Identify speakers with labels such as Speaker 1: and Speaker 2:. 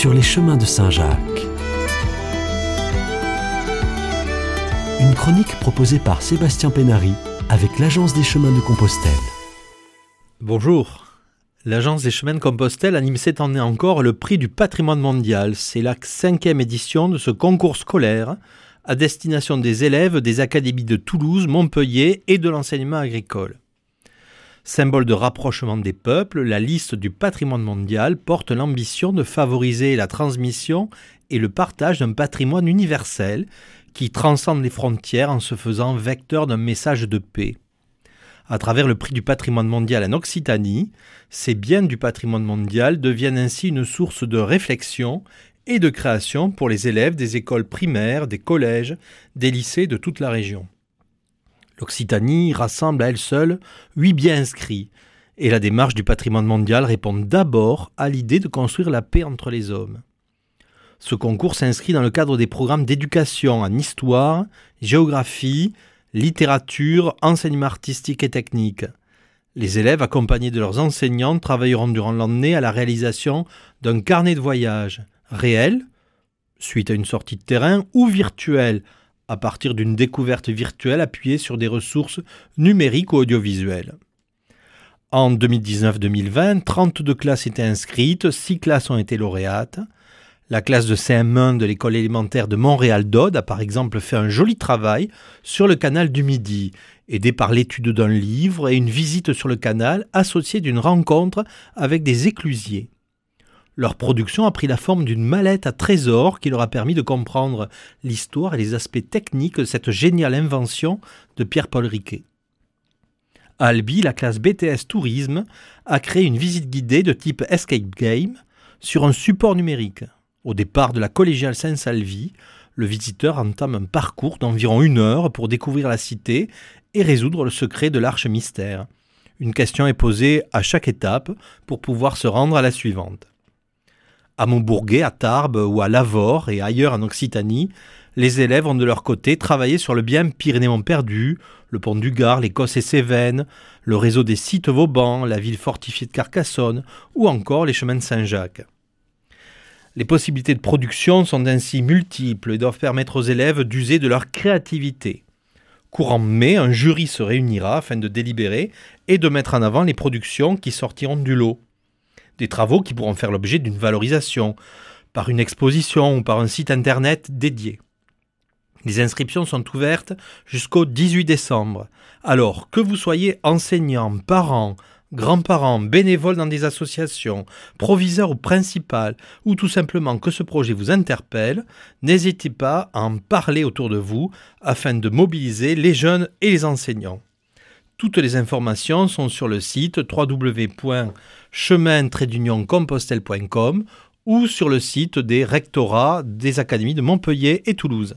Speaker 1: sur les chemins de Saint-Jacques. Une chronique proposée par Sébastien Pénary avec l'Agence des chemins de Compostelle.
Speaker 2: Bonjour. L'Agence des chemins de Compostelle anime cette année encore le prix du patrimoine mondial. C'est la cinquième édition de ce concours scolaire à destination des élèves des académies de Toulouse, Montpellier et de l'enseignement agricole. Symbole de rapprochement des peuples, la liste du patrimoine mondial porte l'ambition de favoriser la transmission et le partage d'un patrimoine universel qui transcende les frontières en se faisant vecteur d'un message de paix. À travers le prix du patrimoine mondial en Occitanie, ces biens du patrimoine mondial deviennent ainsi une source de réflexion et de création pour les élèves des écoles primaires, des collèges, des lycées de toute la région. L'Occitanie rassemble à elle seule huit biens inscrits, et la démarche du patrimoine mondial répond d'abord à l'idée de construire la paix entre les hommes. Ce concours s'inscrit dans le cadre des programmes d'éducation en histoire, géographie, littérature, enseignement artistique et technique. Les élèves, accompagnés de leurs enseignants, travailleront durant l'année à la réalisation d'un carnet de voyage réel, suite à une sortie de terrain, ou virtuel, à partir d'une découverte virtuelle appuyée sur des ressources numériques ou audiovisuelles. En 2019-2020, 32 classes étaient inscrites, 6 classes ont été lauréates. La classe de CM1 de l'école élémentaire de Montréal-Dode a par exemple fait un joli travail sur le canal du Midi, aidé par l'étude d'un livre et une visite sur le canal associée d'une rencontre avec des éclusiers. Leur production a pris la forme d'une mallette à trésors qui leur a permis de comprendre l'histoire et les aspects techniques de cette géniale invention de Pierre-Paul Riquet. À Albi, la classe BTS Tourisme a créé une visite guidée de type Escape Game sur un support numérique. Au départ de la collégiale Saint-Salvi, le visiteur entame un parcours d'environ une heure pour découvrir la cité et résoudre le secret de l'arche mystère. Une question est posée à chaque étape pour pouvoir se rendre à la suivante. À Montbourguet, à Tarbes ou à Lavore et ailleurs en Occitanie, les élèves ont de leur côté travaillé sur le bien pyrénéen perdu, le pont du Gard, l'Écosse et Cévennes, le réseau des sites Vauban, la ville fortifiée de Carcassonne ou encore les chemins de Saint-Jacques. Les possibilités de production sont ainsi multiples et doivent permettre aux élèves d'user de leur créativité. Courant mai, un jury se réunira afin de délibérer et de mettre en avant les productions qui sortiront du lot des travaux qui pourront faire l'objet d'une valorisation, par une exposition ou par un site internet dédié. Les inscriptions sont ouvertes jusqu'au 18 décembre. Alors, que vous soyez enseignant, parent, grands-parents, bénévoles dans des associations, proviseur ou principal, ou tout simplement que ce projet vous interpelle, n'hésitez pas à en parler autour de vous afin de mobiliser les jeunes et les enseignants. Toutes les informations sont sur le site www.chemin-compostelle.com ou sur le site des rectorats des académies de Montpellier et Toulouse.